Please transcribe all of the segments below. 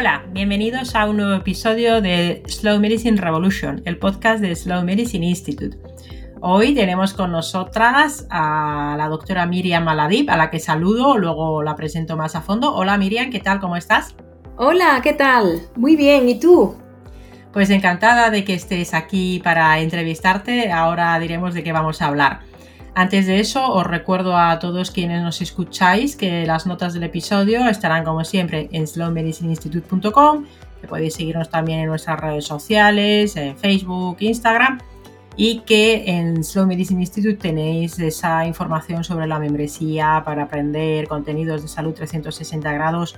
Hola, bienvenidos a un nuevo episodio de Slow Medicine Revolution, el podcast de Slow Medicine Institute. Hoy tenemos con nosotras a la doctora Miriam Maladib, a la que saludo, luego la presento más a fondo. Hola Miriam, ¿qué tal? ¿Cómo estás? Hola, ¿qué tal? Muy bien, ¿y tú? Pues encantada de que estés aquí para entrevistarte. Ahora diremos de qué vamos a hablar. Antes de eso, os recuerdo a todos quienes nos escucháis que las notas del episodio estarán como siempre en slowmedicineinstitute.com, que podéis seguirnos también en nuestras redes sociales, en Facebook, Instagram, y que en Slow Medicine Institute tenéis esa información sobre la membresía para aprender contenidos de salud 360 grados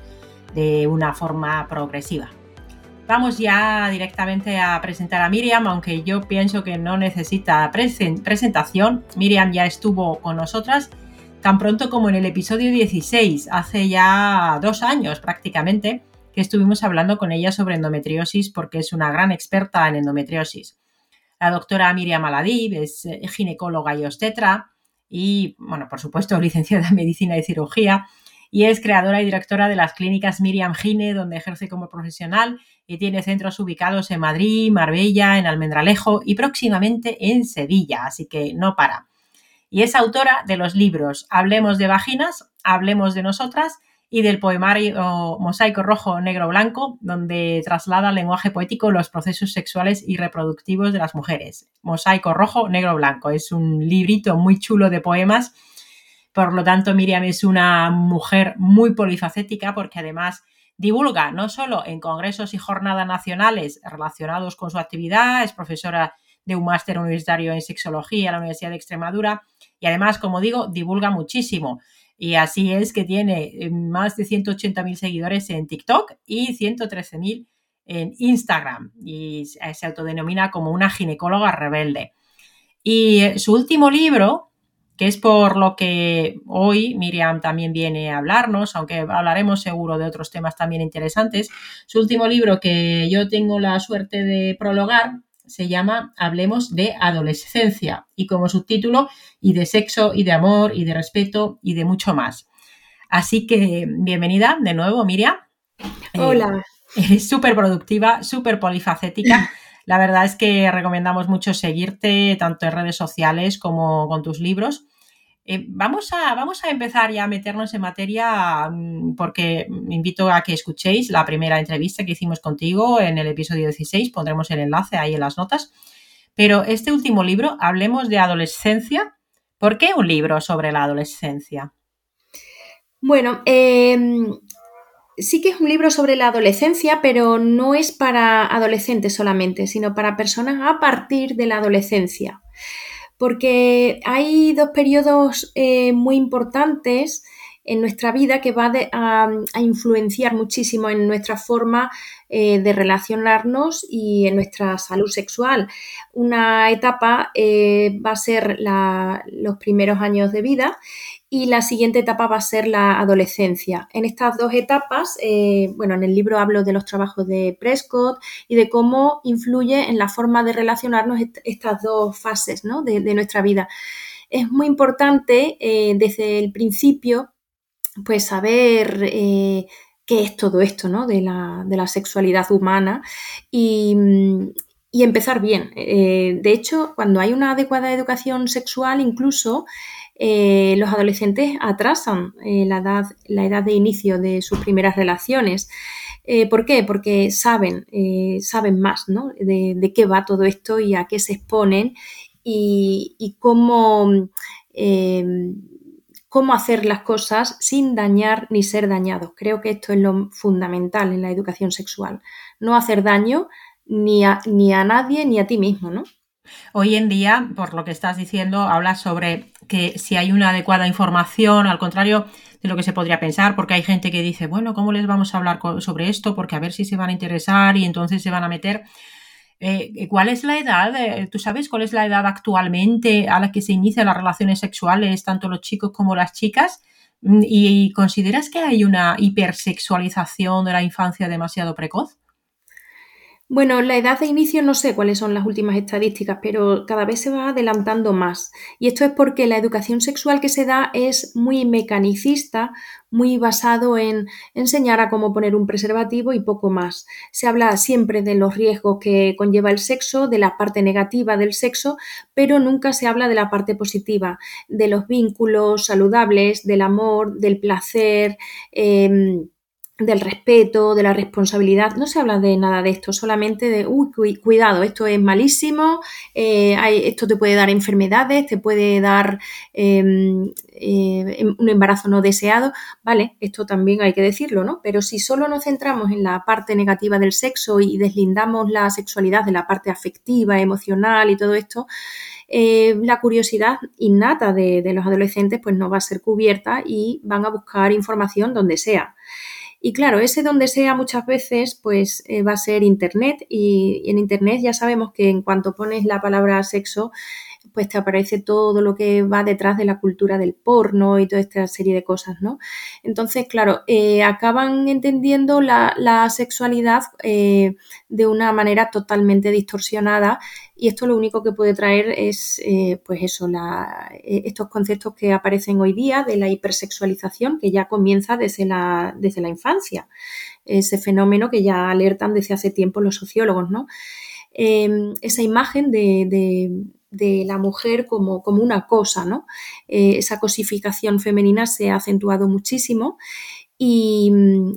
de una forma progresiva. Vamos ya directamente a presentar a Miriam, aunque yo pienso que no necesita presentación. Miriam ya estuvo con nosotras tan pronto como en el episodio 16, hace ya dos años prácticamente, que estuvimos hablando con ella sobre endometriosis porque es una gran experta en endometriosis. La doctora Miriam Aladib es eh, ginecóloga y obstetra y, bueno, por supuesto, licenciada en medicina y cirugía y es creadora y directora de las clínicas Miriam Gine, donde ejerce como profesional y tiene centros ubicados en Madrid, Marbella, en Almendralejo y próximamente en Sevilla, así que no para. Y es autora de los libros Hablemos de vaginas, Hablemos de nosotras y del poemario Mosaico Rojo, Negro, Blanco, donde traslada al lenguaje poético los procesos sexuales y reproductivos de las mujeres. Mosaico Rojo, Negro, Blanco. Es un librito muy chulo de poemas por lo tanto, Miriam es una mujer muy polifacética porque además divulga no solo en congresos y jornadas nacionales relacionados con su actividad, es profesora de un máster universitario en sexología en la Universidad de Extremadura y además, como digo, divulga muchísimo. Y así es que tiene eh, más de 180.000 seguidores en TikTok y 113.000 en Instagram y se autodenomina como una ginecóloga rebelde. Y eh, su último libro, que es por lo que hoy Miriam también viene a hablarnos, aunque hablaremos seguro de otros temas también interesantes. Su último libro que yo tengo la suerte de prologar se llama Hablemos de adolescencia y como subtítulo y de sexo y de amor y de respeto y de mucho más. Así que bienvenida de nuevo, Miriam. Hola. eres súper productiva, súper polifacética. La verdad es que recomendamos mucho seguirte tanto en redes sociales como con tus libros. Eh, vamos, a, vamos a empezar ya a meternos en materia mm, porque invito a que escuchéis la primera entrevista que hicimos contigo en el episodio 16, pondremos el enlace ahí en las notas. Pero este último libro, hablemos de adolescencia. ¿Por qué un libro sobre la adolescencia? Bueno, eh, sí que es un libro sobre la adolescencia, pero no es para adolescentes solamente, sino para personas a partir de la adolescencia. Porque hay dos periodos eh, muy importantes en nuestra vida que va a, influenciar muchísimo en nuestra forma eh, de relacionarnos y en nuestra salud sexual. Una etapa eh, va a ser los primeros años de vida y la siguiente etapa va a ser la adolescencia. En estas dos etapas, eh, bueno, en el libro hablo de los trabajos de Prescott y de cómo influye en la forma de relacionarnos estas dos fases de, nuestra vida. Es muy importante desde el principio, pues saber eh, qué es todo esto ¿no? de, la, sexualidad humana y, y empezar bien. de hecho, cuando hay una adecuada educación sexual, incluso eh, los adolescentes atrasan eh, la, edad, la edad de inicio de sus primeras relaciones. Eh, ¿Por qué? Porque saben, saben más de, qué va todo esto y a qué se exponen y, cómo, cómo hacer las cosas sin dañar ni ser dañados. Creo que esto es lo fundamental en la educación sexual. No hacer daño ni a, ni a nadie ni a ti mismo, ¿no? Hoy en día, por lo que estás diciendo, hablas sobre que si hay una adecuada información, al contrario de lo que se podría pensar, porque hay gente que dice, bueno, ¿cómo les vamos a hablar sobre esto? Porque a ver si se van a interesar y entonces se van a meter. Eh, ¿Cuál es la edad? Eh, ¿Tú sabes cuál es la edad actualmente a la que se inician las relaciones sexuales, tanto los chicos como las chicas? Mm, ¿Y consideras que hay una hipersexualización de la infancia demasiado precoz? Bueno, la edad de inicio no sé cuáles son las últimas estadísticas, pero cada vez se va adelantando más. Y esto es porque la educación sexual que se da es muy mecanicista, muy basado en enseñar a cómo poner un preservativo y poco más. Se habla siempre de los riesgos que conlleva el sexo, de la parte negativa del sexo, pero nunca se habla de la parte positiva, de los vínculos saludables, del amor, del placer. Em, del respeto, de la responsabilidad, no se habla de nada de esto, solamente de, uy, cuidado, esto es malísimo, eh, esto te puede dar enfermedades, te puede dar em, eh, un embarazo no deseado, vale, esto también hay que decirlo, ¿no? Pero si solo nos centramos en la parte negativa del sexo y deslindamos la sexualidad de la parte afectiva, emocional y todo esto, eh, la curiosidad innata de, de los adolescentes pues no va a ser cubierta y van a buscar información donde sea. Y claro, ese donde sea muchas veces pues eh, va a ser Internet y, en Internet ya sabemos que en cuanto pones la palabra sexo pues te aparece todo lo que va detrás de la cultura del porno y toda esta serie de cosas, ¿no? Entonces, claro, eh, acaban entendiendo la, sexualidad eh, de una manera totalmente distorsionada y esto lo único que puede traer es, eh, pues eso, estos conceptos que aparecen hoy día de la hipersexualización que ya comienza desde la, desde la infancia, ese fenómeno que ya alertan desde hace tiempo los sociólogos, ¿no? esa imagen de la mujer como, como una cosa, ¿no? Eh, esa cosificación femenina se ha acentuado muchísimo y,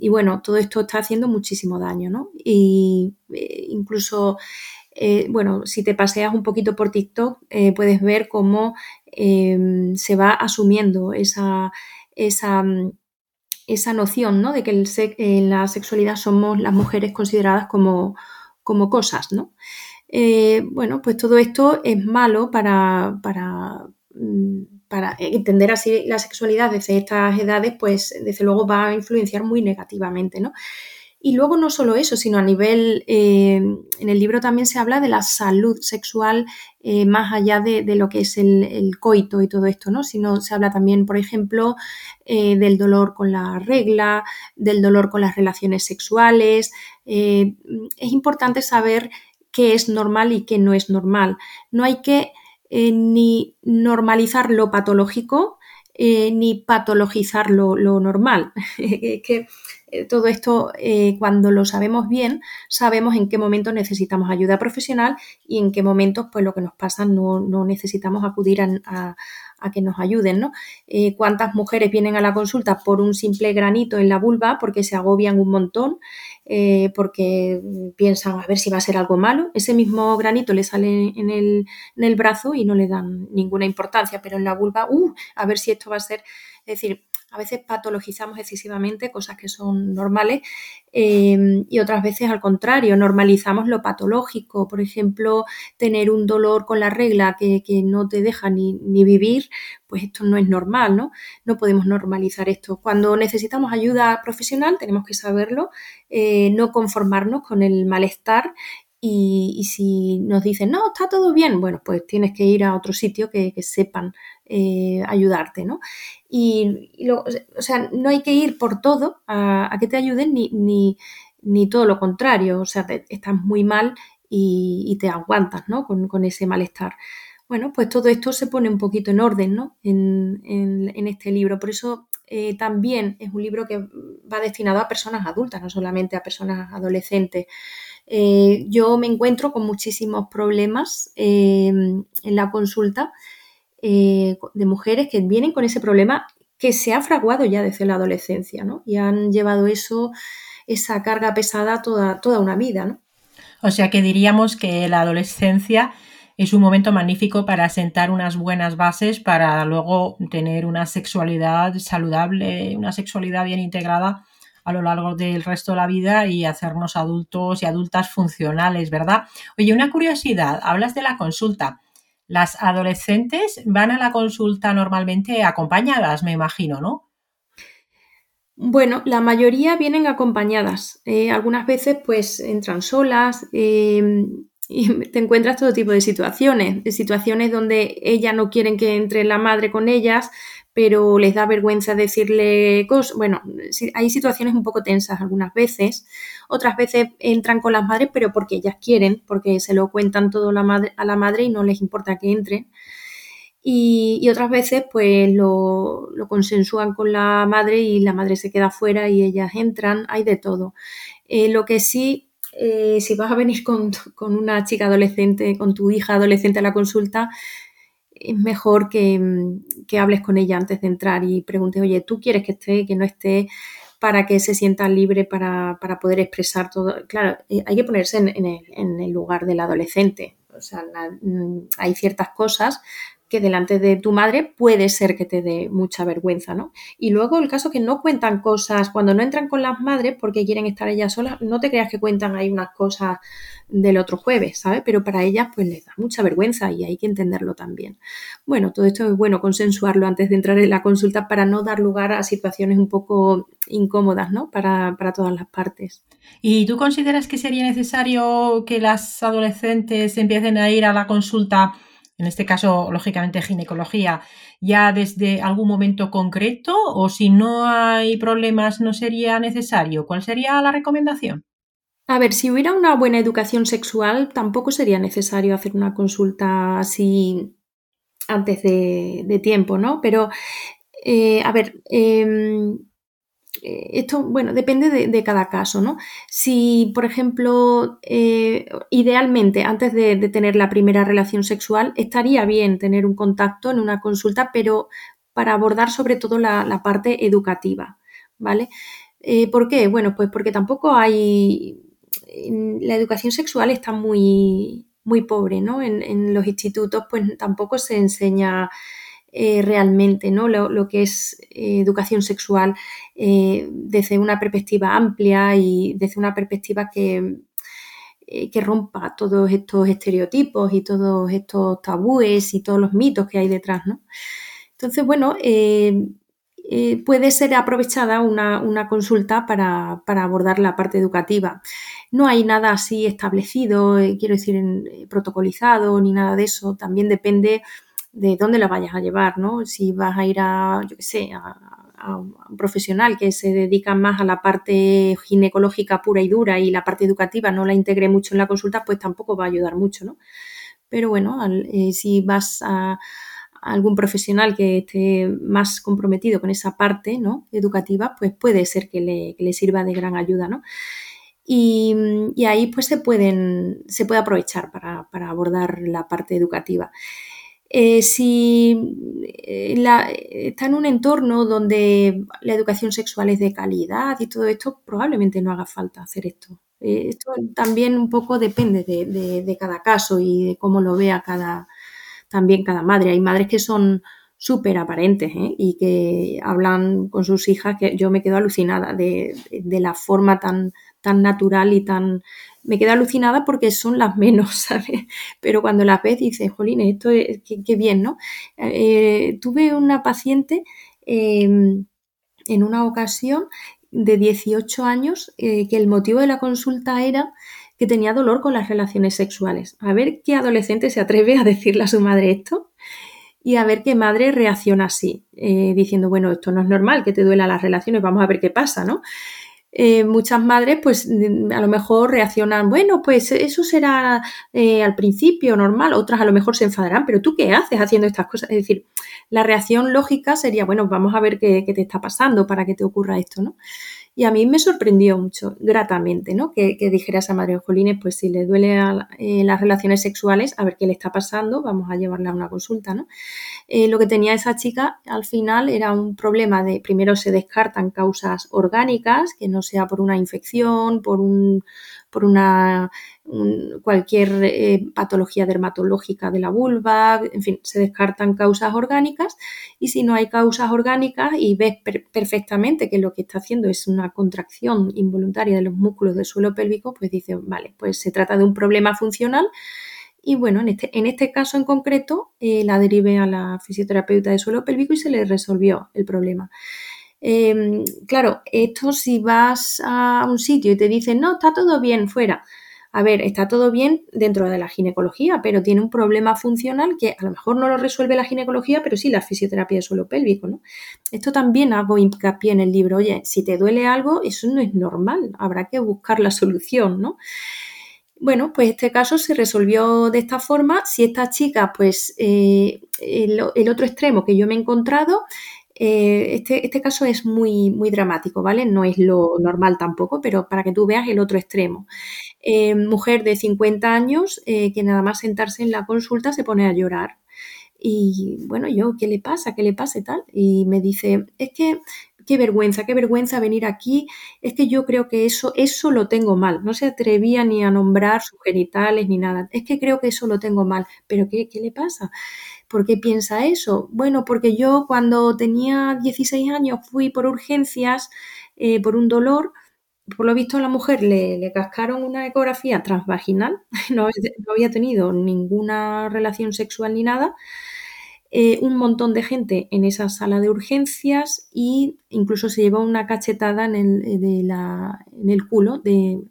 bueno, todo esto está haciendo muchísimo daño, ¿no? Y eh, incluso, eh, bueno, si te paseas un poquito por TikTok, puedes ver cómo em, se va asumiendo esa, esa, esa noción, ¿no? De que en la sexualidad somos las mujeres consideradas como, como cosas, ¿no? Eh, bueno, pues todo esto es malo para, para, mm, para, entender así la sexualidad desde estas edades, pues desde luego va a influenciar muy negativamente, ¿no? Y luego no solo eso, sino a nivel, eh, en el libro también se habla de la salud sexual eh, más allá de, lo que es el, coito y todo esto, ¿no? Sino se habla también, por ejemplo, del dolor con la regla, del dolor con las relaciones sexuales. es importante saber qué es normal y qué no es normal. No hay que eh, ni normalizar lo patológico eh, ni patologizar lo, normal. que eh, todo esto, cuando lo sabemos bien, sabemos en qué momento necesitamos ayuda profesional y en qué momentos, pues lo que nos pasa, no, necesitamos acudir a, a que nos ayuden, ¿no? Eh, ¿Cuántas mujeres vienen a la consulta por un simple granito en la vulva porque se agobian un montón, eh, porque piensan a ver si va a ser algo malo? Ese mismo granito le sale en el, en el brazo y no le dan ninguna importancia, pero en la vulva, uh, a ver si esto va a ser, es decir, a veces patologizamos excesivamente cosas que son normales em, y otras veces al contrario, normalizamos lo patológico. Por ejemplo, tener un dolor con la regla que, no te deja ni, vivir, pues esto no es normal, ¿no? No podemos normalizar esto. Cuando necesitamos ayuda profesional tenemos que saberlo, eh, no conformarnos con el malestar y, si nos dicen, no, está todo bien, bueno, pues tienes que ir a otro sitio que, sepan eh, ayudarte, ¿no? Y, o sea, no hay que ir por todo a, que te ayuden ni, ni, todo lo contrario, o sea, estás muy mal y, te aguantas, ¿no? Con, ese malestar. Bueno, pues todo esto se pone un poquito en orden, ¿no? En, en, este libro. Por eso eh, también es un libro que va destinado a personas adultas, no solamente a personas adolescentes. Eh, yo me encuentro con muchísimos problemas en la consulta eh, de mujeres que vienen con ese problema que se ha fraguado ya desde la adolescencia, ¿no? Y han llevado eso, esa carga pesada toda, toda una vida, ¿no? O sea que diríamos que la adolescencia es un momento magnífico para sentar unas buenas bases para luego tener una sexualidad saludable, una sexualidad bien integrada a lo largo del resto de la vida y hacernos adultos y adultas funcionales, ¿verdad? Oye, una curiosidad, hablas de la consulta. Las adolescentes van a la consulta normalmente acompañadas, me imagino, ¿no? Bueno, la mayoría vienen acompañadas. Eh, algunas veces pues entran solas em, y te encuentras todo tipo de situaciones. Situaciones donde ellas no quieren que entre la madre con ellas, pero les da vergüenza decirle cosas. Bueno, hay situaciones un poco tensas algunas veces, otras veces entran con las madres, pero porque ellas quieren, porque se lo cuentan todo la madre, a la madre y no les importa que entren. Y, otras veces pues lo, consensúan con la madre y la madre se queda fuera y ellas entran, hay de todo. Eh, lo que sí, eh, si vas a venir con, con, una chica adolescente, con tu hija adolescente a la consulta, es mejor que, hables con ella antes de entrar y preguntes, oye, ¿tú quieres que esté, que no esté? para que se sienta libre para, poder expresar todo. Claro, eh, hay que ponerse en, el, en el, lugar del adolescente. O sea, mm, hay ciertas cosas que delante de tu madre puede ser que te dé mucha vergüenza, ¿no? Y luego el caso que no cuentan cosas, cuando no entran con las madres porque quieren estar ellas solas, no te creas que cuentan ahí unas cosas del otro jueves, ¿sabes? Pero para ellas pues les da mucha vergüenza y hay que entenderlo también. Bueno, todo esto es bueno consensuarlo antes de entrar en la consulta para no dar lugar a situaciones un poco incómodas, ¿no? Para, para todas las partes. ¿Y tú consideras que sería necesario que las adolescentes empiecen a ir a la consulta? En este caso, lógicamente, ginecología, ya desde algún momento concreto o si no hay problemas no sería necesario? ¿Cuál sería la recomendación? A ver, si hubiera una buena educación sexual, tampoco sería necesario hacer una consulta así antes de, tiempo, ¿no? Pero, eh, a ver, em, esto, bueno, depende de, cada caso, ¿no? Si, por ejemplo, eh, idealmente antes de, tener la primera relación sexual, estaría bien tener un contacto en una consulta, pero para abordar sobre todo la, parte educativa, ¿vale? Eh, ¿Por qué? Bueno, pues porque tampoco hay... La educación sexual está muy, muy pobre, ¿no? En, en los institutos, pues tampoco se enseña eh, realmente ¿no? Lo, que es eh, educación sexual eh, desde una perspectiva amplia y desde una perspectiva que, que rompa todos estos estereotipos y todos estos tabúes y todos los mitos que hay detrás. ¿no? Entonces, bueno, puede ser aprovechada una, consulta para, para, abordar la parte educativa. No hay nada así establecido, quiero decir, protocolizado ni nada de eso. También depende de dónde la vayas a llevar, ¿no? Si vas a ir a, yo qué sé, a, un profesional que se dedica más a la parte ginecológica pura y dura y la parte educativa no la integre mucho en la consulta, pues tampoco va a ayudar mucho, ¿no? Pero bueno, eh, si vas a, algún profesional que esté más comprometido con esa parte ¿no? educativa, pues puede ser que le, sirva de gran ayuda, ¿no? Y, ahí pues se pueden, se puede aprovechar para, para abordar la parte educativa. Eh, si eh, está en un entorno donde la educación sexual es de calidad y todo esto, probablemente no haga falta hacer esto. Eh, esto también un poco depende de, cada caso y de cómo lo vea cada, también cada madre. Hay madres que son súper aparentes y que hablan con sus hijas que yo me quedo alucinada de, de la forma tan, tan natural y tan me queda alucinada porque son las menos, ¿sabes? Pero cuando las ves dices, jolín, esto es qué, bien, ¿no? Eh, tuve una paciente em, en una ocasión de 18 años eh, que el motivo de la consulta era que tenía dolor con las relaciones sexuales. A ver qué adolescente se atreve a decirle a su madre esto y a ver qué madre reacciona así, eh, diciendo, bueno, esto no es normal que te duela las relaciones, vamos a ver qué pasa, ¿no? Eh, muchas madres pues mm, a lo mejor reaccionan, bueno, pues eso será eh, al principio normal, otras a lo mejor se enfadarán, pero tú qué haces haciendo estas cosas? Es decir, la reacción lógica sería, bueno, vamos a ver qué, qué te está pasando para que te ocurra esto, ¿no? Y a mí me sorprendió mucho, gratamente, ¿no? Que, dijera esa madre Jolines, pues si le duele eh, las relaciones sexuales, a ver qué le está pasando, vamos a llevarla a una consulta, ¿no? Eh, lo que tenía esa chica al final era un problema de, primero se descartan causas orgánicas, que no sea por una infección, por un por una cualquier eh, patología dermatológica de la vulva, en fin, se descartan causas orgánicas y si no hay causas orgánicas y ves perfectamente que lo que está haciendo es una contracción involuntaria de los músculos del suelo pélvico, pues dices, vale, pues se trata de un problema funcional y bueno, en este, en este caso en concreto eh, la derive a la fisioterapeuta de suelo pélvico y se le resolvió el problema. Em, claro, esto si vas a un sitio y te dicen, no, está todo bien, fuera. A ver, está todo bien dentro de la ginecología, pero tiene un problema funcional que a lo mejor no lo resuelve la ginecología, pero sí la fisioterapia de suelo pélvico, ¿no? Esto también hago hincapié en el libro, oye, si te duele algo, eso no es normal, habrá que buscar la solución, ¿no? Bueno, pues este caso se resolvió de esta forma. Si esta chica, pues eh, el, otro extremo que yo me he encontrado, eh, este, este, caso es muy, muy dramático, ¿vale? No es lo normal tampoco, pero para que tú veas el otro extremo. Eh, mujer de 50 años que nada más sentarse en la consulta se pone a llorar. Y bueno, yo, ¿qué le pasa? ¿Qué le pasa y tal? Y me dice, es que qué vergüenza, qué vergüenza venir aquí. Es que yo creo que eso, eso lo tengo mal. No se atrevía ni a nombrar sus genitales ni nada. Es que creo que eso lo tengo mal. ¿Pero qué, qué le pasa? ¿Por qué piensa eso? Bueno, porque yo cuando tenía 16 años fui por urgencias, eh, por un dolor. Por lo visto a la mujer le, le cascaron una ecografía transvaginal, no había tenido ninguna relación sexual ni nada, eh, un montón de gente en esa sala de urgencias y incluso se llevó una cachetada en el, eh, en el culo de,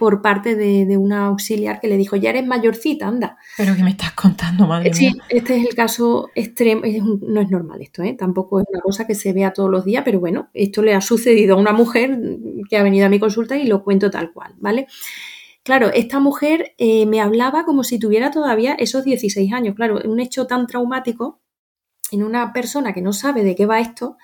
por parte de, una auxiliar que le dijo, ya eres mayorcita, anda. Pero que me estás contando, madre sí, este es el caso extremo, no es normal esto, ¿eh? tampoco es una cosa que se vea todos los días, pero bueno, esto le ha sucedido a una mujer que ha venido a mi consulta y lo cuento tal cual, ¿vale? Claro, esta mujer eh, me hablaba como si tuviera todavía esos 16 años. Claro, un hecho tan traumático en una persona que no sabe de qué va esto,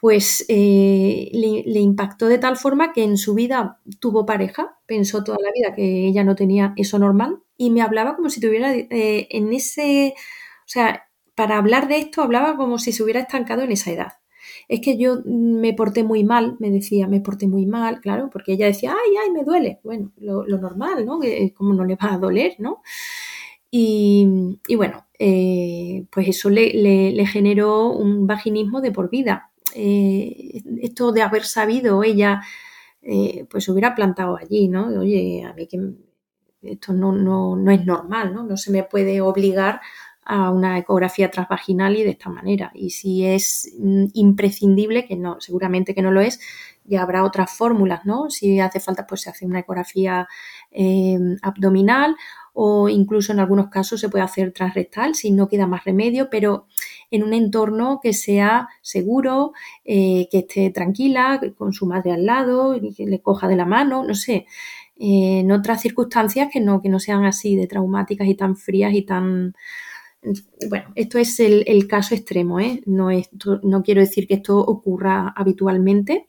pues eh, le, impactó de tal forma que en su vida tuvo pareja, pensó toda la vida que ella no tenía eso normal y me hablaba como si tuviera eh, en ese, o sea, para hablar de esto hablaba como si se hubiera estancado en esa edad es que yo me porté muy mal, me decía, me porté muy mal, claro, porque ella decía, ay, ay, me duele. Bueno, lo, normal, ¿no? ¿Cómo no le va a doler, ¿no? Y, bueno, eh, pues eso le, generó un vaginismo de por vida. Eh, esto de haber sabido ella, eh, pues hubiera plantado allí, ¿no? Oye, a mí que esto no, no, no es normal, ¿no? No se me puede obligar a una ecografía transvaginal y de esta manera. Y si es mm, imprescindible, que no, seguramente que no lo es, ya habrá otras fórmulas, ¿no? Si hace falta, pues se hace una ecografía em, abdominal o incluso en algunos casos se puede hacer transrectal si no queda más remedio, pero en un entorno que sea seguro, eh, que esté tranquila, con su madre al lado, y que le coja de la mano, no sé, eh, en otras circunstancias que no, que no sean así de traumáticas y tan frías y tan bueno, esto es el, caso extremo, ¿eh? no, no quiero decir que esto ocurra habitualmente,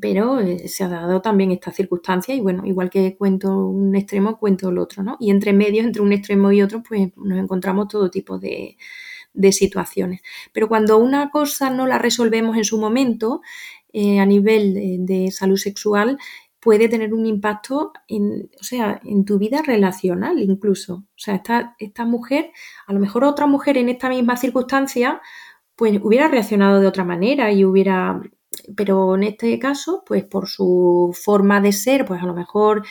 pero eh, se ha dado también esta circunstancia y bueno, igual que cuento un extremo, cuento el otro, ¿no? Y entre medios, entre un extremo y otro, pues nos encontramos todo tipo de, situaciones. Pero cuando una cosa no la resolvemos en su momento, eh, a nivel de, salud sexual, puede tener un impacto en, o sea, en tu vida relacional incluso. O sea, esta, esta mujer, a lo mejor otra mujer en esta misma circunstancia, pues hubiera reaccionado de otra manera y hubiera, pero en este caso, pues por su forma de ser, pues a lo mejor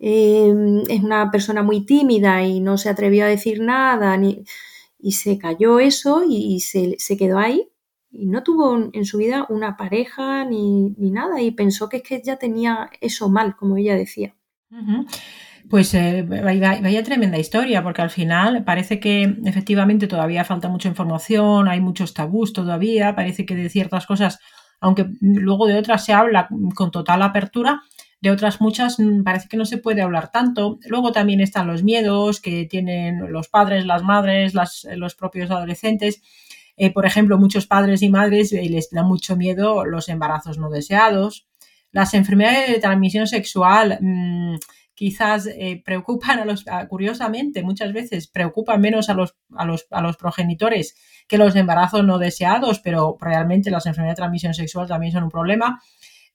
eh, es una persona muy tímida y no se atrevió a decir nada ni, y se cayó eso y se, se quedó ahí y no tuvo en su vida una pareja ni, nada y pensó que es que ella tenía eso mal, como ella decía. Pues eh, vaya, tremenda historia, porque al final parece que efectivamente todavía falta mucha información, hay muchos tabús todavía, parece que de ciertas cosas, aunque luego de otras se habla con total apertura, de otras muchas mm, parece que no se puede hablar tanto. Luego también están los miedos que tienen los padres, las madres, los propios adolescentes eh, por ejemplo, muchos padres y madres eh, les da mucho miedo los embarazos no deseados. Las enfermedades de transmisión sexual mm, quizás eh, preocupan a los, curiosamente, muchas veces preocupan menos a los, a los, a los progenitores que los embarazos no deseados, pero realmente las enfermedades de transmisión sexual también son un problema.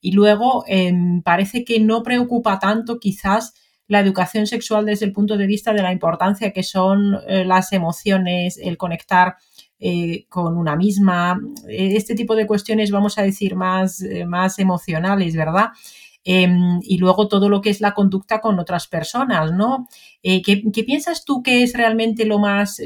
Y luego em, parece que no preocupa tanto quizás la educación sexual desde el punto de vista de la importancia que son las emociones, el conectar eh, con una misma, eh, este tipo de cuestiones, vamos a decir, más, eh, más emocionales, ¿verdad? Em, y luego todo lo que es la conducta con otras personas, ¿no? ¿qué, piensas tú que es realmente lo más,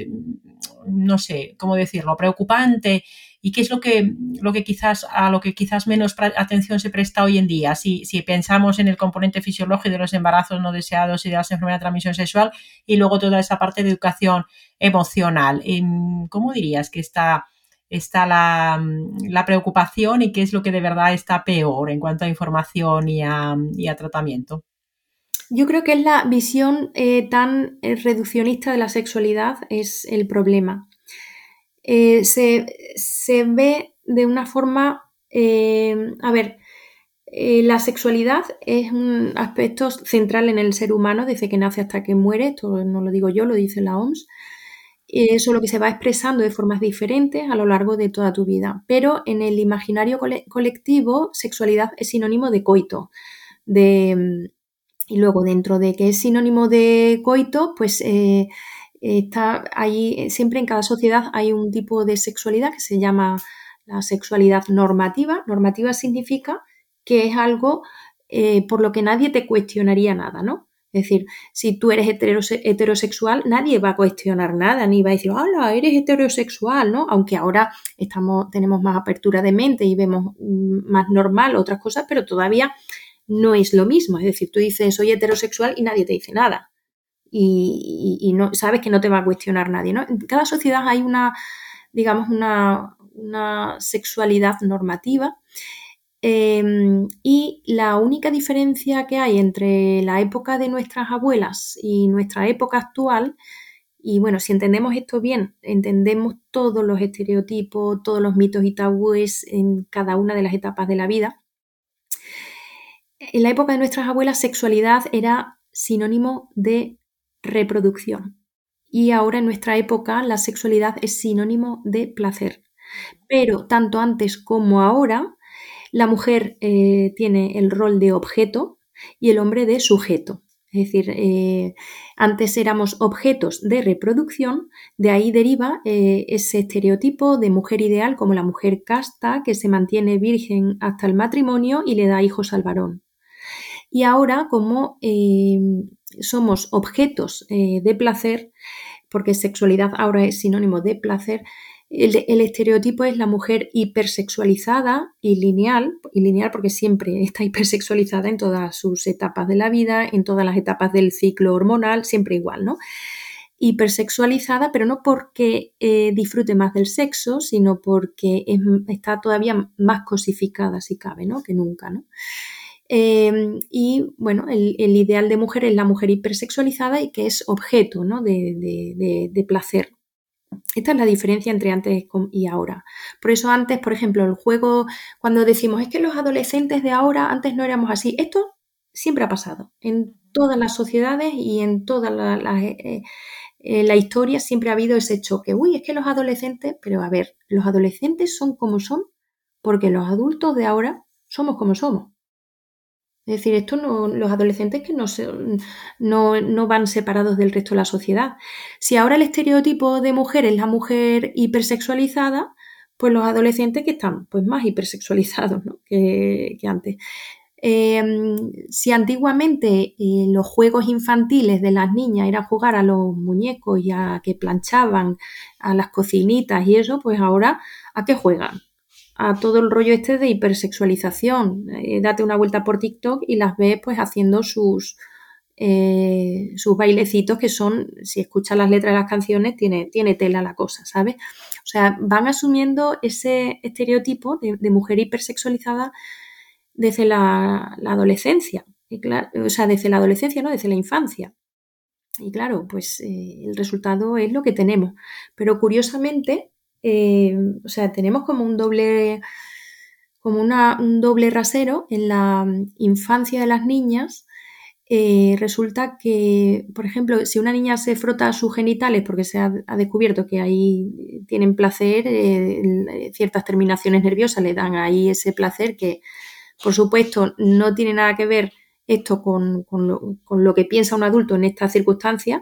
no sé, cómo decirlo, preocupante y qué es lo que, lo que quizás, a lo que quizás menos atención se presta hoy en día. Si, si pensamos en el componente fisiológico de los embarazos no deseados y de las enfermedades de transmisión sexual y luego toda esa parte de educación emocional. ¿Cómo dirías que está, está la, la, preocupación y qué es lo que de verdad está peor en cuanto a información y a, y a tratamiento? Yo creo que es la visión eh, tan eh, reduccionista de la sexualidad es el problema. Eh, se, ve de una forma, a ver, la sexualidad es un aspecto central en el ser humano desde que nace hasta que muere, esto no lo digo yo, lo dice la OMS, solo que se va expresando de formas diferentes a lo largo de toda tu vida. Pero en el imaginario colectivo, sexualidad es sinónimo de coito, de, y luego, dentro de que es sinónimo de coito, pues eh, está ahí, siempre en cada sociedad hay un tipo de sexualidad que se llama la sexualidad normativa. Normativa significa que es algo eh, por lo que nadie te cuestionaría nada, ¿no? Es decir, si tú eres heterosexual, nadie va a cuestionar nada, ni va a decir, hola, eres heterosexual, ¿no? Aunque ahora estamos, tenemos más apertura de mente y vemos mm, más normal otras cosas, pero todavía no es lo mismo. Es decir, tú dices soy heterosexual y nadie te dice nada. Y, no, sabes que no te va a cuestionar nadie. ¿no? En cada sociedad hay una, digamos, una, sexualidad normativa. Em, y la única diferencia que hay entre la época de nuestras abuelas y nuestra época actual, y bueno, si entendemos esto bien, entendemos todos los estereotipos, todos los mitos y tabúes en cada una de las etapas de la vida, en la época de nuestras abuelas, sexualidad era sinónimo de reproducción. Y ahora en nuestra época la sexualidad es sinónimo de placer. Pero tanto antes como ahora, la mujer eh, tiene el rol de objeto y el hombre de sujeto. Es decir, eh, antes éramos objetos de reproducción, de ahí deriva eh, ese estereotipo de mujer ideal como la mujer casta que se mantiene virgen hasta el matrimonio y le da hijos al varón. Y ahora, como somos objetos eh, de placer, porque sexualidad ahora es sinónimo de placer, el, estereotipo es la mujer hipersexualizada y lineal, y lineal porque siempre está hipersexualizada en todas sus etapas de la vida, en todas las etapas del ciclo hormonal, siempre igual, ¿no? Hipersexualizada, pero no porque eh, disfrute más del sexo, sino porque está todavía más cosificada, si cabe, ¿no? Que nunca, ¿no? Em, y bueno, el, ideal de mujer es la mujer hipersexualizada y que es objeto de, placer. Esta es la diferencia entre antes y ahora. Por eso antes, por ejemplo, el juego, cuando decimos es que los adolescentes de ahora antes no éramos así, esto siempre ha pasado. En todas las sociedades y en toda la, eh, eh, la historia siempre ha habido ese choque. Uy, es que los adolescentes, pero a ver, los adolescentes son como son porque los adultos de ahora somos como somos. Es decir, esto no, los adolescentes que no, no, no, van separados del resto de la sociedad. Si ahora el estereotipo de mujer es la mujer hipersexualizada, pues los adolescentes que están pues más hipersexualizados que, antes. Em, si antiguamente eh, los juegos infantiles de las niñas eran jugar a los muñecos y a que planchaban, a las cocinitas y eso, pues ahora ¿a qué juegan? A todo el rollo este de hipersexualización. Eh, date una vuelta por TikTok y las ves pues haciendo sus, eh, sus bailecitos que son, si escuchas las letras de las canciones, tiene, tiene tela la cosa, ¿sabes? O sea, van asumiendo ese estereotipo de, mujer hipersexualizada desde la, adolescencia. o sea, desde la adolescencia, ¿no? Desde la infancia. Y claro, pues eh, el resultado es lo que tenemos. Pero curiosamente, eh, o sea, tenemos como un doble, como un doble rasero en la infancia de las niñas. Eh, resulta que, por ejemplo, si una niña se frota sus genitales porque se ha, descubierto que ahí tienen placer, eh, ciertas terminaciones nerviosas le dan ahí ese placer que, por supuesto, no tiene nada que ver esto con, lo, con lo que piensa un adulto en estas circunstancias,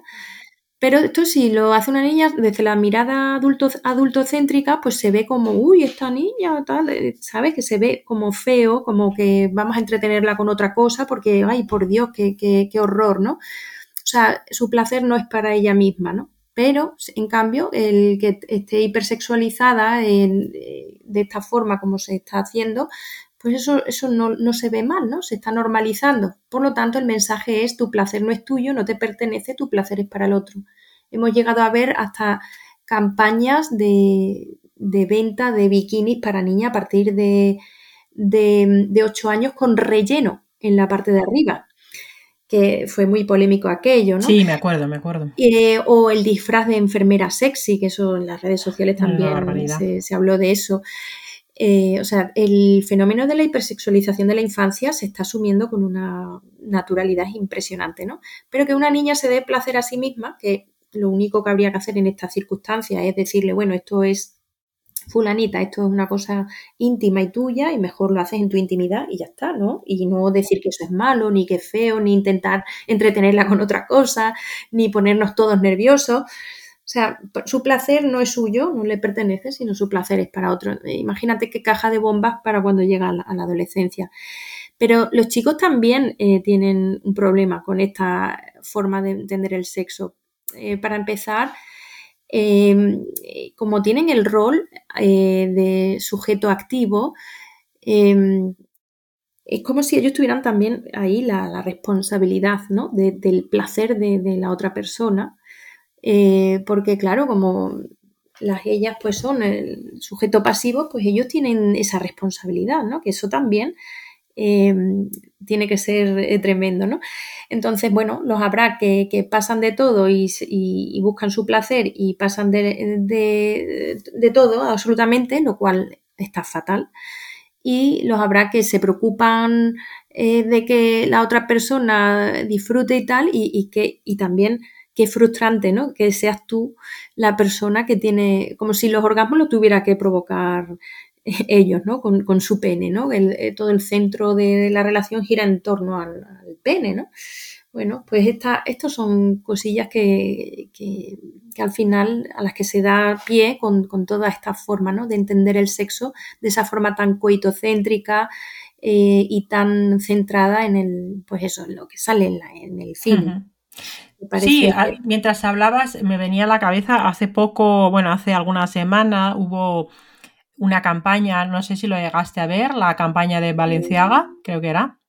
pero esto si lo hace una niña desde la mirada adulto, adultocéntrica, pues se ve como, uy, esta niña, tal, eh, ¿sabes? Que se ve como feo, como que vamos a entretenerla con otra cosa, porque, ay, por Dios, qué, horror, ¿no? O sea, su placer no es para ella misma, ¿no? Pero, en cambio, el que esté hipersexualizada eh, de esta forma como se está haciendo, pues eso, eso no, no, se ve mal, ¿no? Se está normalizando. Por lo tanto, el mensaje es tu placer no es tuyo, no te pertenece, tu placer es para el otro. Hemos llegado a ver hasta campañas de, de venta de bikinis para niñas a partir de, de, de 8 años con relleno en la parte de arriba que fue muy polémico aquello, ¿no? Sí, me acuerdo, me acuerdo. Eh, o el disfraz de enfermera sexy, que eso en las redes sociales también se, se, habló de eso. Eh, o sea, el fenómeno de la hipersexualización de la infancia se está asumiendo con una naturalidad impresionante, ¿no? Pero que una niña se dé placer a sí misma, que lo único que habría que hacer en estas circunstancias es decirle, bueno, esto es fulanita, esto es una cosa íntima y tuya y mejor lo haces en tu intimidad y ya está, ¿no? Y no decir que eso es malo, ni que es feo, ni intentar entretenerla con otra cosa, ni ponernos todos nerviosos. O sea, su placer no es suyo, no le pertenece, sino su placer es para otro. Imagínate qué caja de bombas para cuando llega a la, adolescencia. Pero los chicos también eh, tienen un problema con esta forma de entender el sexo. Eh, para empezar, em, como tienen el rol eh, de sujeto activo, em, es como si ellos tuvieran también ahí la, responsabilidad ¿no? del placer de, la otra persona eh, porque claro, como las ellas pues son el sujeto pasivo, pues ellos tienen esa responsabilidad, ¿no? Que eso también eh, tiene que ser eh, tremendo, ¿no? Entonces, bueno, los habrá que, pasan de todo y, buscan su placer y pasan de, todo absolutamente, lo cual está fatal. Y los habrá que se preocupan de que la otra persona disfrute y tal, y, que y también qué frustrante, ¿no? Que seas tú la persona que tiene, como si los orgasmos lo tuviera que provocar ellos, ¿no? Con, su pene, ¿no? Eh, todo el centro de, la relación gira en torno al, pene, ¿no? Bueno, pues estas son cosillas que, al final a las que se da pie con, toda esta forma, ¿no? De entender el sexo de esa forma tan coitocéntrica eh, y tan centrada en el, pues eso, en lo que sale en, el cine. Sí, mientras hablabas me venía a la cabeza hace poco, bueno, hace alguna semana hubo una campaña, no sé si lo llegaste a ver, la campaña de Valenciaga, creo que era.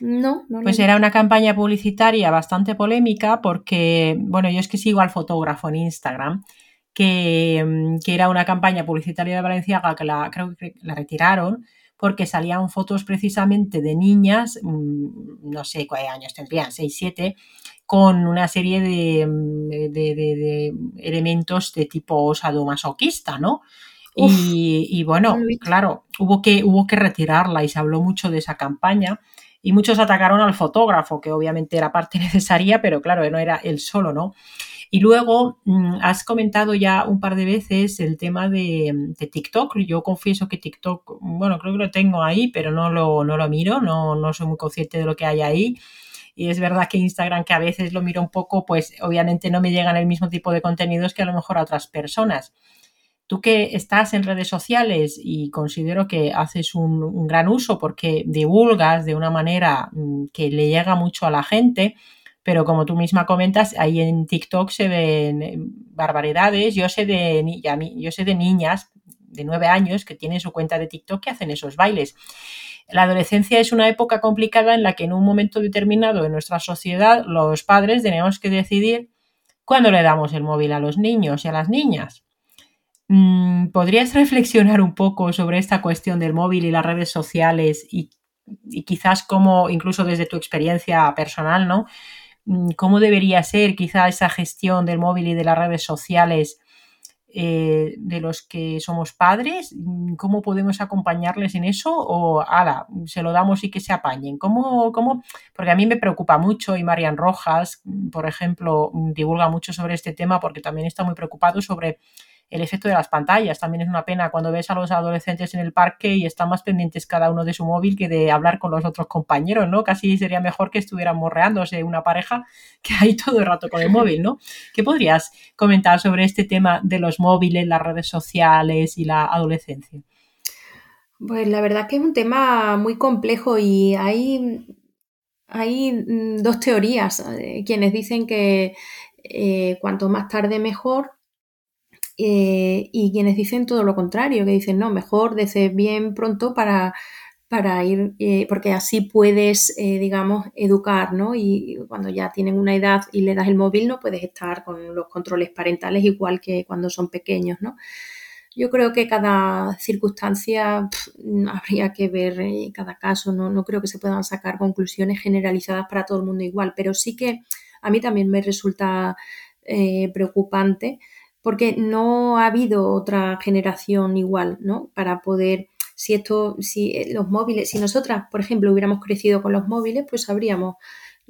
No, no. Pues era una campaña publicitaria bastante polémica porque, bueno, yo es que sigo al fotógrafo en Instagram, que, mm, que era una campaña publicitaria de Valenciaga que la, creo que la retiraron porque salían fotos precisamente de niñas, mm, no sé cuántos años tendrían, 6, 7, con una serie mm, de, elementos de tipo sadomasoquista, ¿no? y, bueno, claro, hubo que, hubo que retirarla y se habló mucho de esa campaña y muchos atacaron al fotógrafo, que obviamente era parte necesaria, pero claro, no era él solo, ¿no? Y luego mm, has comentado ya un par de veces el tema de, TikTok. Yo confieso que TikTok, bueno, creo que lo tengo ahí, pero no lo, no lo miro, no, no soy muy consciente de lo que hay ahí. Y es verdad que Instagram, que a veces lo miro un poco, pues obviamente no me llegan el mismo tipo de contenidos que a lo mejor a otras personas. Tú que estás en redes sociales y considero que haces un, gran uso porque divulgas de una manera mm, que le llega mucho a la gente, pero como tú misma comentas, ahí en TikTok se ven eh, barbaridades. Yo sé de, yo sé de niñas de nueve años que tienen su cuenta de TikTok que hacen esos bailes. La adolescencia es una época complicada en la que en un momento determinado de nuestra sociedad los padres tenemos que decidir cuándo le damos el móvil a los niños y a las niñas. Mm, ¿Podrías reflexionar un poco sobre esta cuestión del móvil y las redes sociales y, y quizás como, incluso desde tu experiencia personal, ¿no? Mm, ¿Cómo debería ser quizá esa gestión del móvil y de las redes sociales eh, de los que somos padres, mm, ¿cómo podemos acompañarles en eso? O, ala, se lo damos y que se apañen. ¿Cómo, cómo? Porque a mí me preocupa mucho y Marian Rojas, mm, por ejemplo, mm, divulga mucho sobre este tema porque también está muy preocupado sobre el efecto de las pantallas. También es una pena cuando ves a los adolescentes en el parque y están más pendientes cada uno de su móvil que de hablar con los otros compañeros, ¿no? Casi sería mejor que estuvieran morreándose una pareja que hay todo el rato con el móvil, ¿no? ¿Qué podrías comentar sobre este tema de los móviles, las redes sociales y la adolescencia? Pues la verdad que es un tema muy complejo y hay, hay mm, dos teorías. Eh, quienes dicen que eh, cuanto más tarde mejor. Eh, y quienes dicen todo lo contrario, que dicen, no, mejor desde bien pronto para, para ir, eh, porque así puedes, digamos, educar, ¿no? Y cuando ya tienen una edad y le das el móvil, no puedes estar con los controles parentales igual que cuando son pequeños, ¿no? Yo creo que cada circunstancia habría que ver cada caso, ¿no? no creo que se puedan sacar conclusiones generalizadas para todo el mundo igual, pero sí que a mí también me resulta eh, preocupante porque no ha habido otra generación igual, ¿no? Para poder, si esto, si eh, los móviles, si nosotras, por ejemplo, hubiéramos crecido con los móviles, pues sabríamos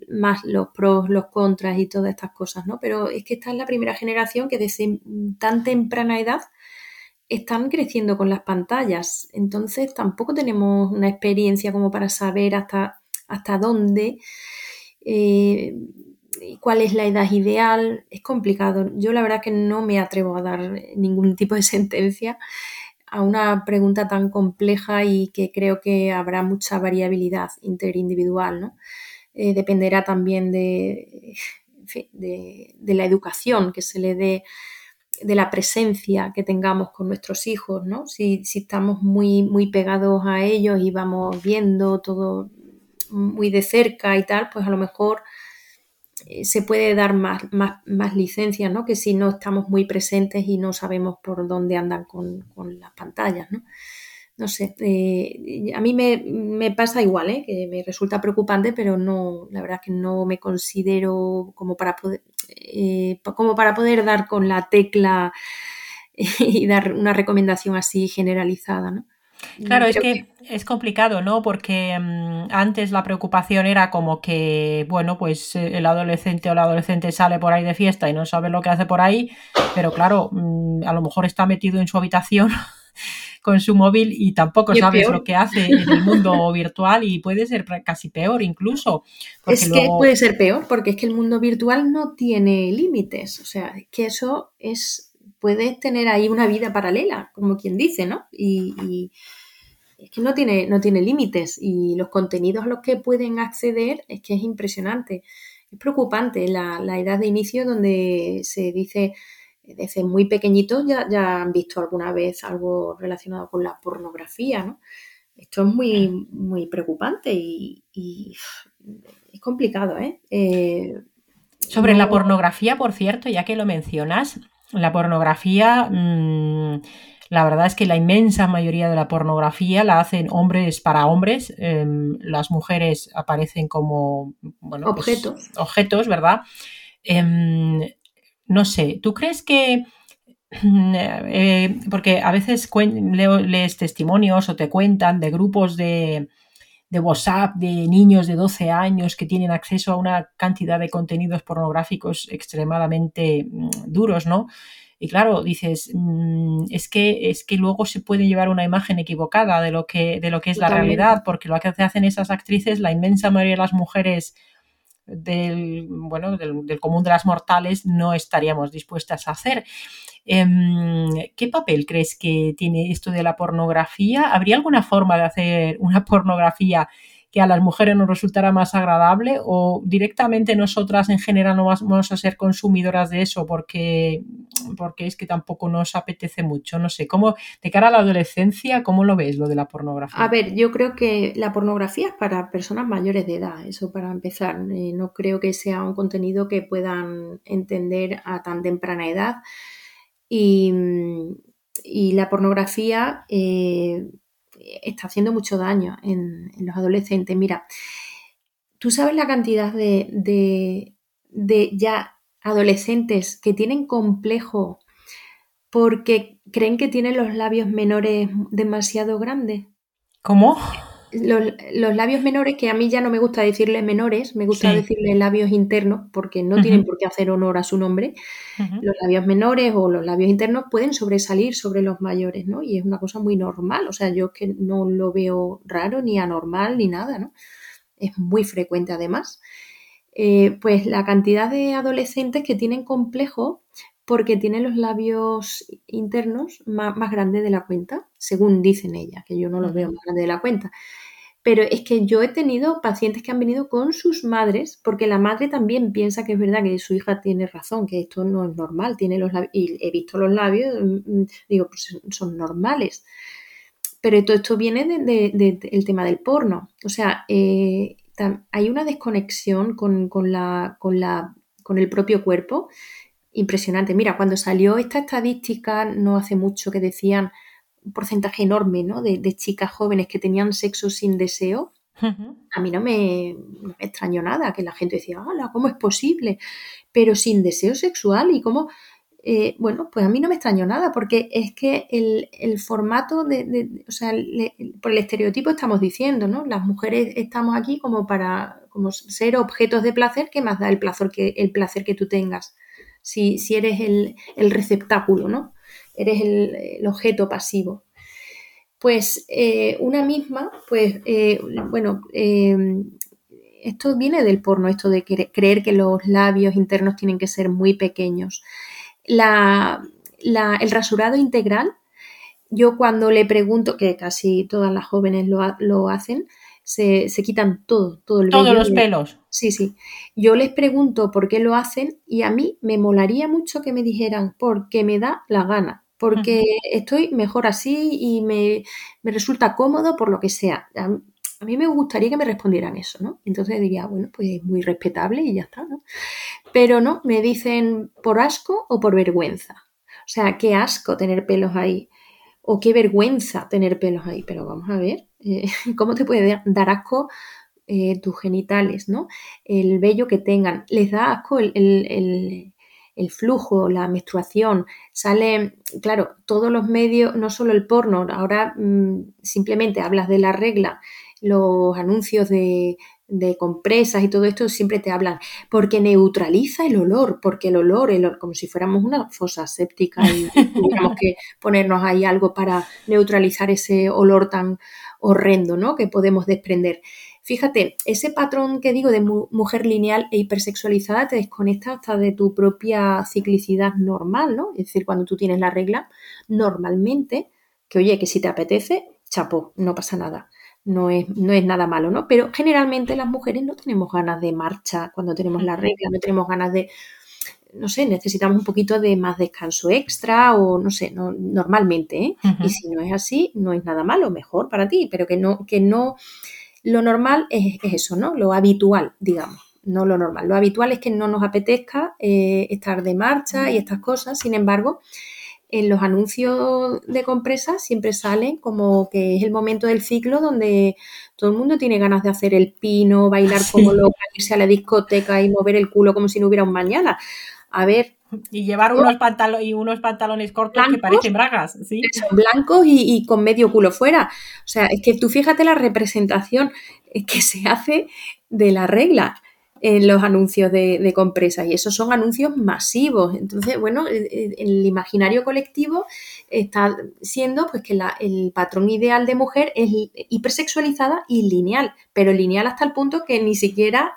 más los pros, los contras y todas estas cosas, ¿no? Pero es que esta es la primera generación que desde tan temprana edad están creciendo con las pantallas. Entonces tampoco tenemos una experiencia como para saber hasta, hasta dónde, eh, cuál es la edad ideal. Es complicado. Yo la verdad que no me atrevo a dar ningún tipo de sentencia a una pregunta tan compleja y que creo que habrá mucha variabilidad interindividual. ¿no? Eh, dependerá también de, la educación que se le dé de la presencia que tengamos con nuestros hijos, ¿no? Si, estamos muy, muy pegados a ellos y vamos viendo todo muy de cerca y tal, pues a lo mejor se puede dar más, más, más licencias, ¿no? Que si no estamos muy presentes y no sabemos por dónde andan con, con las pantallas, ¿no? no sé, eh, a mí me, pasa igual, ¿eh? que me resulta preocupante, pero no, la verdad es que no me considero como para poder, eh, como para poder dar con la tecla y dar una recomendación así generalizada, ¿no? Claro, es que, es complicado, ¿no? Porque mm, antes la preocupación era como que, bueno, pues el adolescente o la adolescente sale por ahí de fiesta y no sabe lo que hace por ahí, pero claro, mm, a lo mejor está metido en su habitación con su móvil y tampoco sabes lo que hace en el mundo virtual y puede ser casi peor incluso. Es que puede ser peor porque es que el mundo virtual no tiene límites, o sea, que eso es, puedes tener ahí una vida paralela, como quien dice, ¿no? Y, es que no tiene, no tiene límites y los contenidos a los que pueden acceder es que es impresionante. Es preocupante la, la edad de inicio donde se dice desde muy pequeñitos ya, ya han visto alguna vez algo relacionado con la pornografía, ¿no? Esto es muy, muy preocupante y, es complicado, ¿eh? eh Sobre la pornografía, por cierto, ya que lo mencionas, la pornografía, mm, la verdad es que la inmensa mayoría de la pornografía la hacen hombres para hombres. Em, las mujeres aparecen como bueno, pues, objetos. objetos, ¿verdad? Em, no sé, ¿tú crees que... Eh, porque a veces lees testimonios o te cuentan de grupos de, de WhatsApp de niños de 12 años que tienen acceso a una cantidad de contenidos pornográficos extremadamente mm, duros, ¿no? Y claro, dices, mm, es que, es que luego se puede llevar una imagen equivocada de lo que, de lo que es la realidad, porque lo que hacen esas actrices, la inmensa mayoría de las mujeres del, bueno, del, común de las mortales no estaríamos dispuestas a hacer. Em, ¿Qué papel crees que tiene esto de la pornografía? ¿Habría alguna forma de hacer una pornografía que a las mujeres nos resultara más agradable o directamente nosotras en general no vamos a ser consumidoras de eso porque, porque es que tampoco nos apetece mucho. No sé, ¿cómo, de cara a la adolescencia, ¿cómo lo ves lo de la pornografía? A ver, yo creo que la pornografía es para personas mayores de edad, eso para empezar. Eh, no creo que sea un contenido que puedan entender a tan temprana edad. Y, la pornografía eh, está haciendo mucho daño en, los adolescentes. Mira, tú sabes la cantidad de, ya adolescentes que tienen complejo porque creen que tienen los labios menores demasiado grandes. ¿Cómo? Los, labios menores, que a mí ya no me gusta decirle menores, me gusta decirle labios internos, porque no tienen por qué hacer honor a su nombre. Los labios menores o los labios internos pueden sobresalir sobre los mayores, ¿no? Y es una cosa muy normal, o sea, yo que no lo veo raro, ni anormal, ni nada, ¿no? Es muy frecuente además. Eh, pues la cantidad de adolescentes que tienen complejo porque tienen los labios internos más, más grandes de la cuenta, según dicen ellas, que yo no los veo más grandes de la cuenta. Pero es que yo he tenido pacientes que han venido con sus madres, porque la madre también piensa que es verdad que su hija tiene razón, que esto no es normal, tiene los y he visto los labios, mm, mm, digo, pues son normales. Pero todo esto viene del tema del porno. O sea, eh, hay una desconexión con, la, con, la, con el propio cuerpo impresionante. Mira, cuando salió esta estadística no hace mucho que decían un porcentaje enorme ¿no? de, chicas jóvenes que tenían sexo sin deseo, a mí no me, extrañó nada que la gente decía, hola, ¿cómo es posible? Pero sin deseo sexual y cómo... Eh, bueno, pues a mí no me extrañó nada porque es que el, formato de, o sea, por el estereotipo estamos diciendo, ¿no? Las mujeres estamos aquí como para como ser objetos de placer que más da el placer que, el placer que tú tengas. Si, si eres el, el receptáculo, ¿no? Eres el, objeto pasivo. Pues eh, una misma, pues eh, bueno, eh, esto viene del porno, esto de creer que los labios internos tienen que ser muy pequeños. el rasurado integral, yo cuando le pregunto, que casi todas las jóvenes lo, hacen, se, quitan todo, todo el Todos los pelos. Sí, sí. Yo les pregunto por qué lo hacen y a mí me molaría mucho que me dijeran porque me da la gana porque estoy mejor así y me, resulta cómodo por lo que sea. A, mí me gustaría que me respondieran eso, ¿no? Entonces diría, bueno, pues es muy respetable y ya está, ¿no? Pero no, me dicen por asco o por vergüenza. O sea, qué asco tener pelos ahí. O qué vergüenza tener pelos ahí. Pero vamos a ver, eh, ¿cómo te puede dar asco eh, tus genitales, ¿no? El vello que tengan. Les da asco el, el flujo, la menstruación, sale, claro, todos los medios, no solo el porno, ahora mm, simplemente hablas de la regla, los anuncios de, compresas y todo esto siempre te hablan, porque neutraliza el olor, porque el olor, el como si fuéramos una fosa séptica y tuviéramos que ponernos ahí algo para neutralizar ese olor tan horrendo, ¿no? Que podemos desprender. Fíjate, ese patrón que digo de mujer lineal e hipersexualizada te desconecta hasta de tu propia ciclicidad normal, ¿no? Es decir, cuando tú tienes la regla, normalmente, que oye, que si te apetece, chapo, no pasa nada. No es, no es nada malo, ¿no? Pero generalmente las mujeres no tenemos ganas de marcha cuando tenemos la regla, no tenemos ganas de, no sé, necesitamos un poquito de más descanso extra o no sé, no, normalmente, ¿eh? Y si no es así, no es nada malo, mejor para ti, pero que no, que no, lo normal es, eso, ¿no? Lo habitual, digamos no lo normal. Lo habitual es que no nos apetezca eh, estar de marcha y estas cosas. Sin embargo, en los anuncios de compresas siempre salen como que es el momento del ciclo donde todo el mundo tiene ganas de hacer el pino, bailar como loca, irse a la discoteca y mover el culo como si no hubiera un mañana. A ver, y llevar unos, pantalones y unos pantalones cortos que parecen bragas, ¿sí? Son blancos y, con medio culo fuera. O sea, es que tú fíjate la representación que se hace de la regla en los anuncios de, compresas y esos son anuncios masivos. Entonces, bueno, el, imaginario colectivo está siendo pues que el patrón ideal de mujer es hipersexualizada y lineal, pero lineal hasta el punto que ni siquiera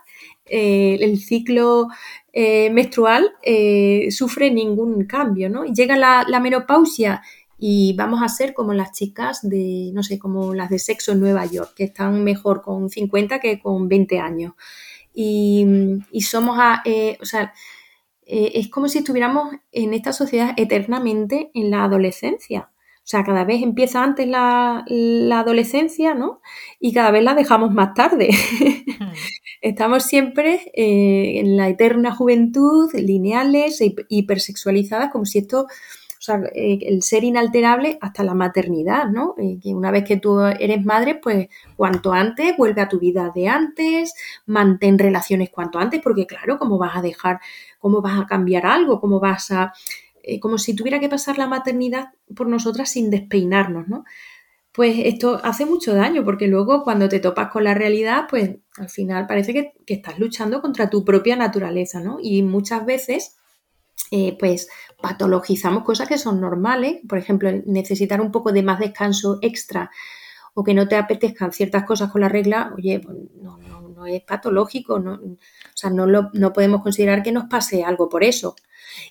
eh, el ciclo eh, menstrual eh, sufre ningún cambio, ¿no? Llega la, menopausia y vamos a ser como las chicas de, no sé, como las de sexo en Nueva York, que están mejor con 50 que con 20 años. Y, somos, a, o sea, es como si estuviéramos en esta sociedad eternamente en la adolescencia. O sea, cada vez empieza antes la, adolescencia, ¿no? Y cada vez la dejamos más tarde. Estamos siempre eh, en la eterna juventud, lineales, e hipersexualizadas, como si esto, o sea, eh, el ser inalterable hasta la maternidad, ¿no? Eh, que una vez que tú eres madre, pues cuanto antes, vuelve a tu vida de antes, mantén relaciones cuanto antes, porque claro, ¿cómo vas a dejar, cómo vas a cambiar algo? ¿Cómo vas a eh, como si tuviera que pasar la maternidad por nosotras sin despeinarnos, ¿no? Pues esto hace mucho daño porque luego cuando te topas con la realidad, pues al final parece que, estás luchando contra tu propia naturaleza, ¿no? Y muchas veces, eh, pues patologizamos cosas que son normales, por ejemplo, necesitar un poco de más descanso extra o que no te apetezcan ciertas cosas con la regla, oye, pues no, no, es patológico, no, o sea, no, no podemos considerar que nos pase algo por eso.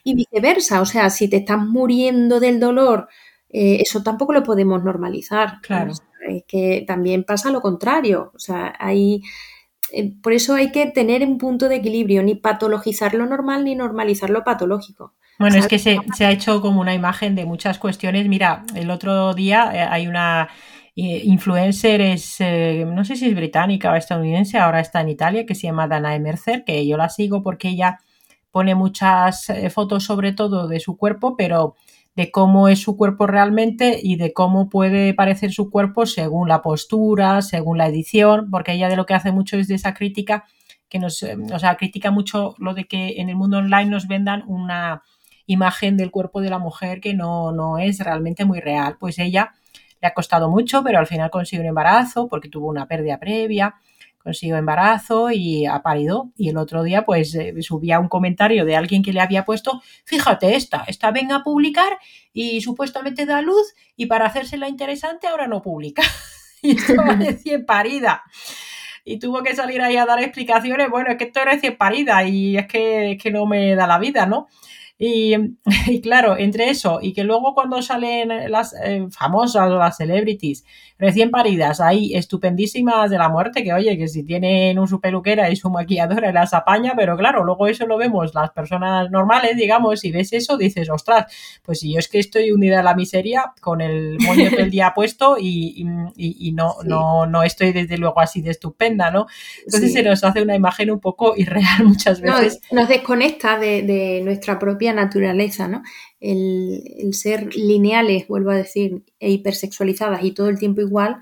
Y viceversa, o sea, si te estás muriendo del dolor eh, eso tampoco lo podemos normalizar. Claro. es que también pasa lo contrario. O sea, hay, eh, por eso hay que tener un punto de equilibrio, ni patologizar lo normal ni normalizar lo patológico. Bueno, es que se, ha hecho como una imagen de muchas cuestiones. Mira, el otro día eh, hay una influencer, es, no sé si es británica o estadounidense, ahora está en Italia, que se llama Dana Mercer, que yo la sigo porque ella pone muchas fotos sobre todo de su cuerpo, pero de cómo es su cuerpo realmente y de cómo puede parecer su cuerpo según la postura, según la edición, porque ella de lo que hace mucho es de esa crítica que nos, eh, o sea, critica mucho lo de que en el mundo online nos vendan una imagen del cuerpo de la mujer que no, no es realmente muy real. Pues ella le ha costado mucho, pero al final consiguió un embarazo porque tuvo una pérdida previa consiguió embarazo y ha parido. Y el otro día, pues, eh, subía un comentario de alguien que le había puesto, fíjate, esta, esta venga a publicar y supuestamente da luz y para hacérsela interesante ahora no publica. y esto va recién parida. Y tuvo que salir ahí a dar explicaciones, bueno, es que esto es recién parida y es que, es que no me da la vida, ¿no? Y, claro, entre eso y que luego cuando salen las eh, famosas o las celebrities recién paridas, ahí estupendísimas de la muerte, que oye, que si tienen un su peluquera y su maquilladora las apaña, pero claro, luego eso lo vemos las personas normales, digamos, y ves eso, dices, ostras, pues si yo es que estoy unida a la miseria con el moño del día puesto y, no, no, no estoy desde luego así de estupenda, ¿no? Entonces se nos hace una imagen un poco irreal muchas veces. nos desconecta de, de nuestra propia naturaleza, ¿no? El, ser lineales, vuelvo a decir, e hipersexualizadas y todo el tiempo igual,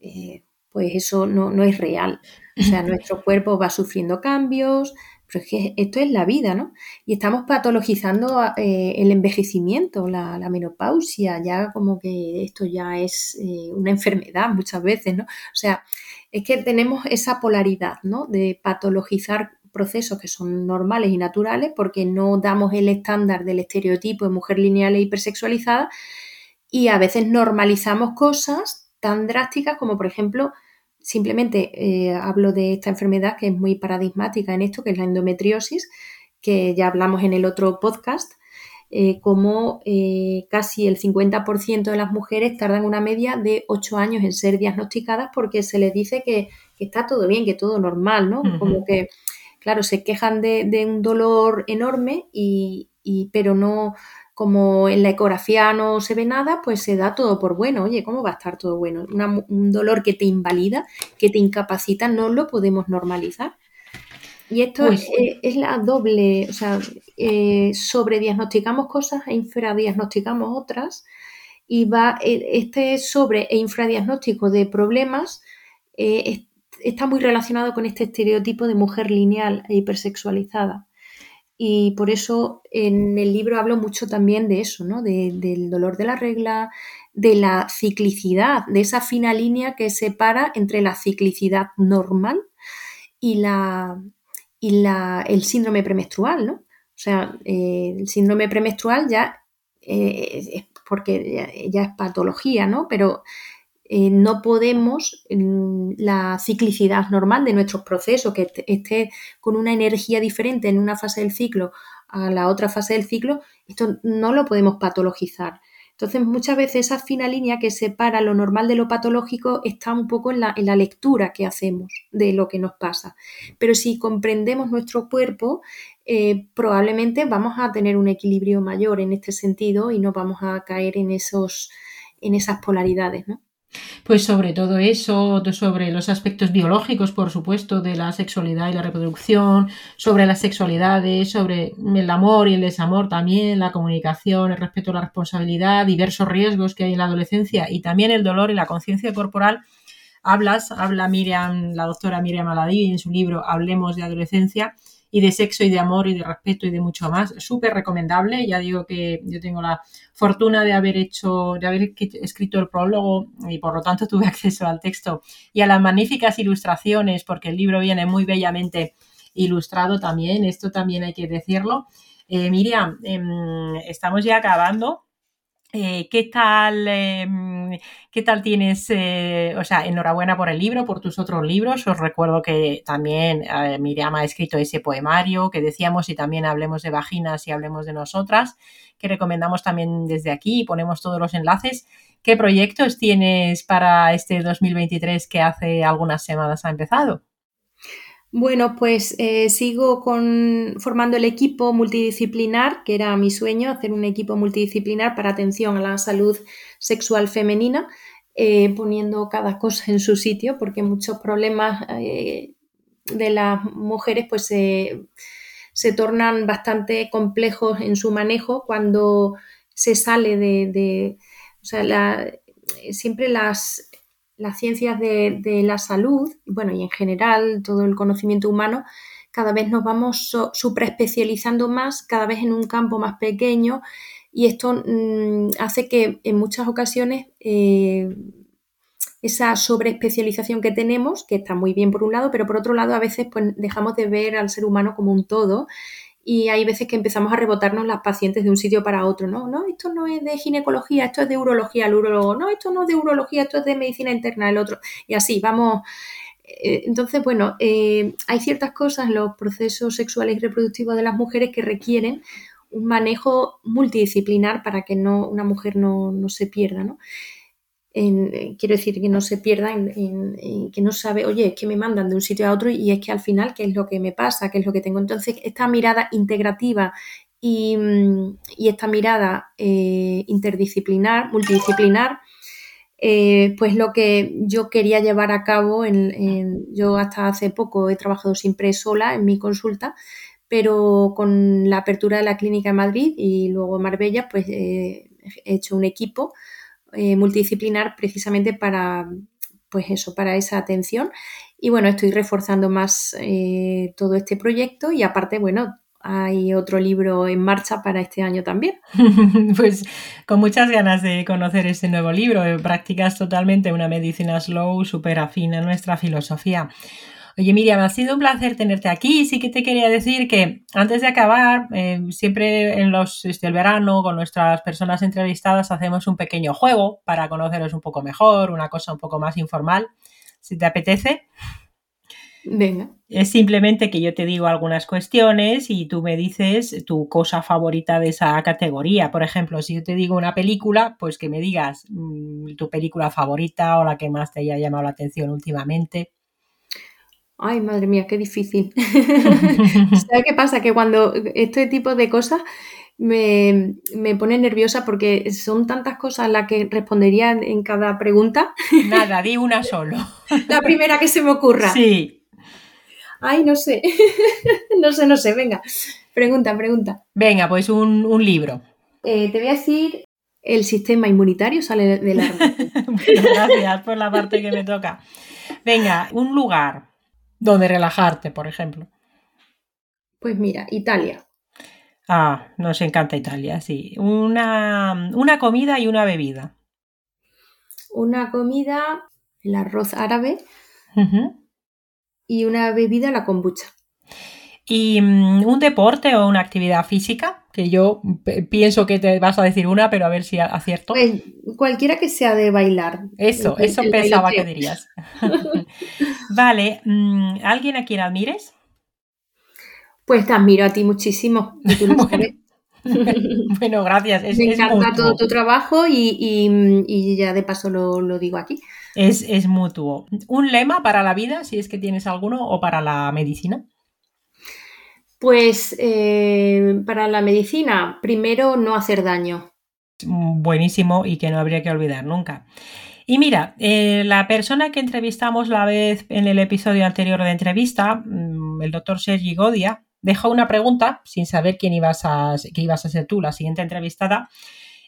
eh, pues eso no, es real. O sea, nuestro cuerpo va sufriendo cambios, pero es que esto es la vida, ¿no? Y estamos patologizando eh, el envejecimiento, la, menopausia, ya como que esto ya es eh, una enfermedad muchas veces, ¿no? O sea, es que tenemos esa polaridad, ¿no? De patologizar procesos que son normales y naturales porque no damos el estándar del estereotipo de mujer lineal e hipersexualizada y a veces normalizamos cosas tan drásticas como por ejemplo simplemente eh, hablo de esta enfermedad que es muy paradigmática en esto que es la endometriosis que ya hablamos en el otro podcast eh, como eh, casi el 50% de las mujeres tardan una media de 8 años en ser diagnosticadas porque se les dice que, está todo bien, que todo normal, ¿no? Como que claro, se quejan de, un dolor enorme, y, pero no, como en la ecografía no se ve nada, pues se da todo por bueno. Oye, ¿cómo va a estar todo bueno? un dolor que te invalida, que te incapacita, no lo podemos normalizar. Y esto pues es, la doble, o sea, eh, sobrediagnosticamos cosas e infradiagnosticamos otras. Y va e, este sobre e infradiagnóstico de problemas eh, está muy relacionado con este estereotipo de mujer lineal e hipersexualizada. Y por eso en el libro hablo mucho también de eso, ¿no? del dolor de la regla, de la ciclicidad, de esa fina línea que separa entre la ciclicidad normal y, la, y la, el síndrome premenstrual, ¿no? O sea, eh, el síndrome premenstrual ya eh, es porque ya, ya, es patología, ¿no? Pero eh, no podemos la ciclicidad normal de nuestros procesos, que esté con una energía diferente en una fase del ciclo a la otra fase del ciclo, esto no lo podemos patologizar. Entonces, muchas veces esa fina línea que separa lo normal de lo patológico está un poco en la, lectura que hacemos de lo que nos pasa. Pero si comprendemos nuestro cuerpo, eh, probablemente vamos a tener un equilibrio mayor en este sentido y no vamos a caer en, esos, en esas polaridades, ¿no? Pues sobre todo eso, sobre los aspectos biológicos, por supuesto, de la sexualidad y la reproducción, sobre las sexualidades, sobre el amor y el desamor también, la comunicación, el respeto a la responsabilidad, diversos riesgos que hay en la adolescencia y también el dolor y la conciencia corporal. Hablas, habla Miriam, la doctora Miriam Aladí en su libro Hablemos de adolescencia y de sexo y de amor y de respeto y de mucho más. Súper recomendable. Ya digo que yo tengo la fortuna de haber hecho, de haber escrito el prólogo y por lo tanto tuve acceso al texto y a las magníficas ilustraciones porque el libro viene muy bellamente ilustrado también. Esto también hay que decirlo. Eh, Miriam, em, estamos ya acabando. Eh, ¿Qué tal, em, qué tal tienes? Eh, o sea, enhorabuena por el libro, por tus otros libros. Os recuerdo que también eh, Miriam ha escrito ese poemario que decíamos y también hablemos de vaginas y hablemos de nosotras, que recomendamos también desde aquí y ponemos todos los enlaces. ¿Qué proyectos tienes para este 2023 que hace algunas semanas ha empezado? Bueno, pues eh, sigo formando el equipo multidisciplinar, que era mi sueño, hacer un equipo multidisciplinar para atención a la salud sexual femenina, eh, poniendo cada cosa en su sitio, porque muchos problemas eh, de las mujeres pues se tornan bastante complejos en su manejo cuando se sale de, de o sea, siempre las las ciencias de, la salud, bueno, y en general todo el conocimiento humano, cada vez nos vamos superespecializando más, cada vez en un campo más pequeño, y esto mm, hace que en muchas ocasiones eh, esa sobreespecialización que tenemos, que está muy bien por un lado, pero por otro lado a veces pues, dejamos de ver al ser humano como un todo y hay veces que empezamos a rebotarnos las pacientes de un sitio para otro, ¿no? No, esto no es de ginecología, esto es de urología, el urologo, no, esto no es de urología, esto es de medicina interna, el otro, y así, vamos. Eh, entonces, bueno, eh, hay ciertas cosas en los procesos sexuales y reproductivos de las mujeres que requieren un manejo multidisciplinar para que no, una mujer no, no se pierda, ¿no? Eh, quiero decir que no se pierda, en, que no sabe, oye, es que me mandan de un sitio a otro y es que al final, ¿qué es lo que me pasa? ¿Qué es lo que tengo? Entonces, esta mirada integrativa y, mm, esta mirada eh, interdisciplinar, multidisciplinar, eh, pues lo que yo quería llevar a cabo, en, yo hasta hace poco he trabajado siempre sola en mi consulta, pero con la apertura de la clínica en Madrid y luego en Marbella, pues he hecho un equipo eh, multidisciplinar precisamente para, pues eso, para esa atención. Y bueno, estoy reforzando más eh, todo este proyecto y aparte, bueno, hay otro libro en marcha para este año también. pues con muchas ganas de conocer este nuevo libro. Practicas totalmente una medicina slow, súper afín a nuestra filosofía. Oye, Miriam, ha sido un placer tenerte aquí. Sí que te quería decir que antes de acabar, eh, siempre en los este, el verano con nuestras personas entrevistadas hacemos un pequeño juego para conoceros un poco mejor, una cosa un poco más informal. Si te apetece. Venga. Es simplemente que yo te digo algunas cuestiones y tú me dices tu cosa favorita de esa categoría. Por ejemplo, si yo te digo una película, pues que me digas mm, tu película favorita o la que más te haya llamado la atención últimamente. Ay, madre mía, qué difícil. ¿Sabes qué pasa? Que cuando este tipo de cosas me, pone nerviosa porque son tantas cosas las que respondería en cada pregunta. Nada, di una solo. La primera que se me ocurra. Sí. Ay, no sé. no sé, no sé. Venga, pregunta, pregunta. Venga, pues un, libro. Eh, te voy a decir el sistema inmunitario sale del árbol. gracias por la parte que me toca. Venga, un lugar donde relajarte, por ejemplo. Pues mira, Italia. Ah, nos encanta Italia, sí. Una, una comida y una bebida. Una comida, el arroz árabe. Y una bebida, la kombucha. ¿Y mm, un deporte o una actividad física? Que yo pienso que te vas a decir una, pero a ver si acierto. Pues cualquiera que sea de bailar. Eso, eso pensaba que dirías. vale, mm, ¿alguien a quien admires? Pues te admiro a ti muchísimo. bueno, gracias. Me encanta todo tu trabajo y, ya de paso lo, lo digo aquí. Es, es mutuo. ¿Un lema para la vida, si es que tienes alguno, o para la medicina? Pues eh, para la medicina, primero no hacer daño. Buenísimo y que no habría que olvidar nunca. Y mira, eh, la persona que entrevistamos la vez en el episodio anterior de entrevista, mm, el doctor Sergi Godia, dejó una pregunta sin saber quién ibas a, que ibas a ser tú, la siguiente entrevistada.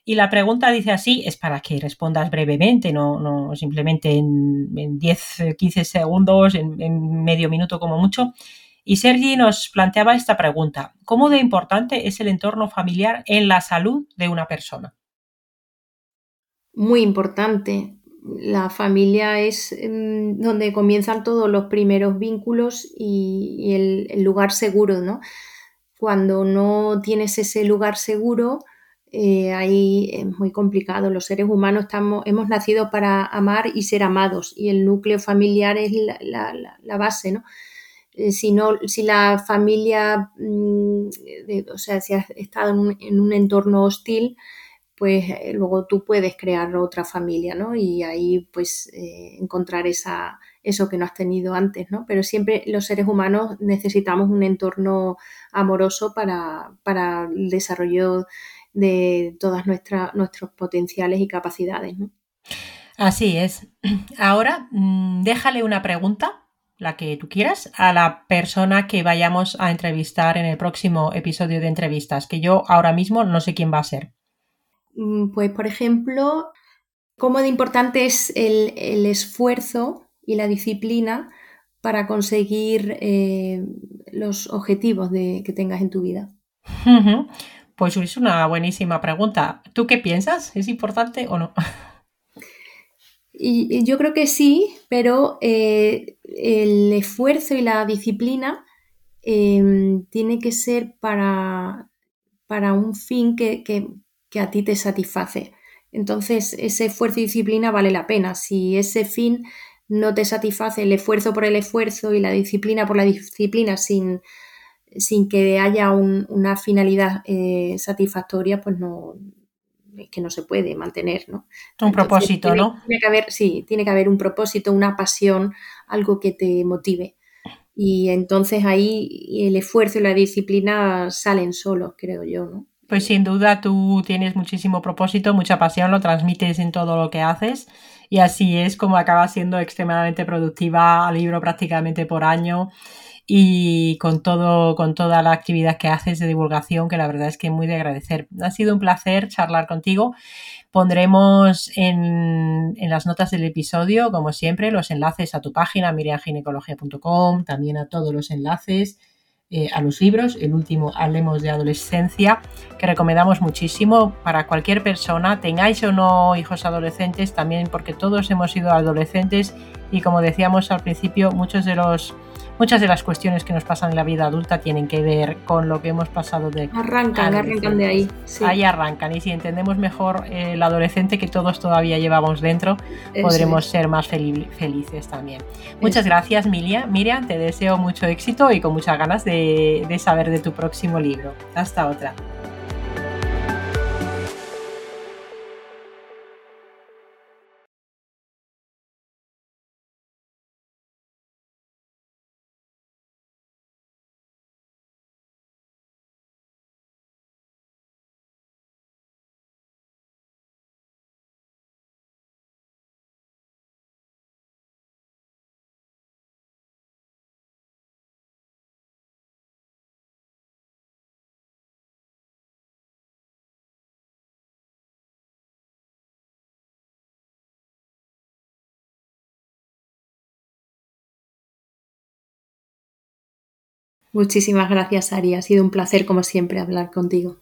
Y la pregunta dice así, es para que respondas brevemente, no, no simplemente en, 10, 15 segundos, en medio minuto como mucho. Y Sergi nos planteaba esta pregunta, ¿cómo de importante es el entorno familiar en la salud de una persona? Muy importante. La familia es em, donde comienzan todos los primeros vínculos y, el, lugar seguro, ¿no? Cuando no tienes ese lugar seguro, eh, ahí es muy complicado. Los seres humanos estamos, hemos nacido para amar y ser amados y el núcleo familiar es la, base, ¿no? Eh, si, no, si la familia, mm, o sea, si has estado en un, entorno hostil, pues eh, luego tú puedes crear otra familia, ¿no? Y ahí pues encontrar esa, eso que no has tenido antes, ¿no? Pero siempre los seres humanos necesitamos un entorno amoroso para, para el desarrollo de todas nuestros potenciales y capacidades. Así es. Ahora, mm, déjale una pregunta, la que tú quieras, a la persona que vayamos a entrevistar en el próximo episodio de entrevistas, que yo ahora mismo no sé quién va a ser. Mm, pues, por ejemplo, cómo de importante es el, esfuerzo y la disciplina para conseguir eh, los objetivos que tengas en tu vida. Pues es una buenísima pregunta. ¿Tú qué piensas? ¿Es importante o no? Y, yo creo que sí, pero eh, el esfuerzo y la disciplina em, tiene que ser para, para un fin que, a ti te satisface. Entonces, ese esfuerzo y disciplina vale la pena. Si ese fin no te satisface, el esfuerzo por el esfuerzo y la disciplina por la disciplina sin, sin que haya una finalidad eh, satisfactoria, pues no que no se puede mantener, ¿no? Un propósito, ¿no? Tiene que haber, sí, tiene que haber un propósito, una pasión, algo que te motive. Y entonces ahí el esfuerzo y la disciplina salen solos, creo yo, ¿no? Pues sin duda tú tienes muchísimo propósito, mucha pasión, lo transmites en todo lo que haces y así es como acabas siendo extremadamente productiva, libro prácticamente por año y con todo, con toda la actividad que haces de divulgación, que la verdad es que muy de agradecer. Ha sido un placer charlar contigo. Pondremos en, las notas del episodio, como siempre, los enlaces a tu página, miriamginecologia.com, también a todos los enlaces. Eh, a los libros, el último Hablemos de Adolescencia, que recomendamos muchísimo para cualquier persona, tengáis o no hijos adolescentes, también porque todos hemos sido adolescentes y como decíamos al principio, muchos de los muchas de las cuestiones que nos pasan en la vida adulta tienen que ver con lo que hemos pasado de... Arrancan, arrancan de ahí. Ahí arrancan. Y si entendemos mejor el adolescente que todos todavía llevamos dentro, podremos ser más felices también. Muchas gracias, Milia. Miriam, te deseo mucho éxito y con muchas ganas de saber de tu próximo libro. Hasta otra. Muchísimas gracias, Ari. Ha sido un placer, como siempre, hablar contigo.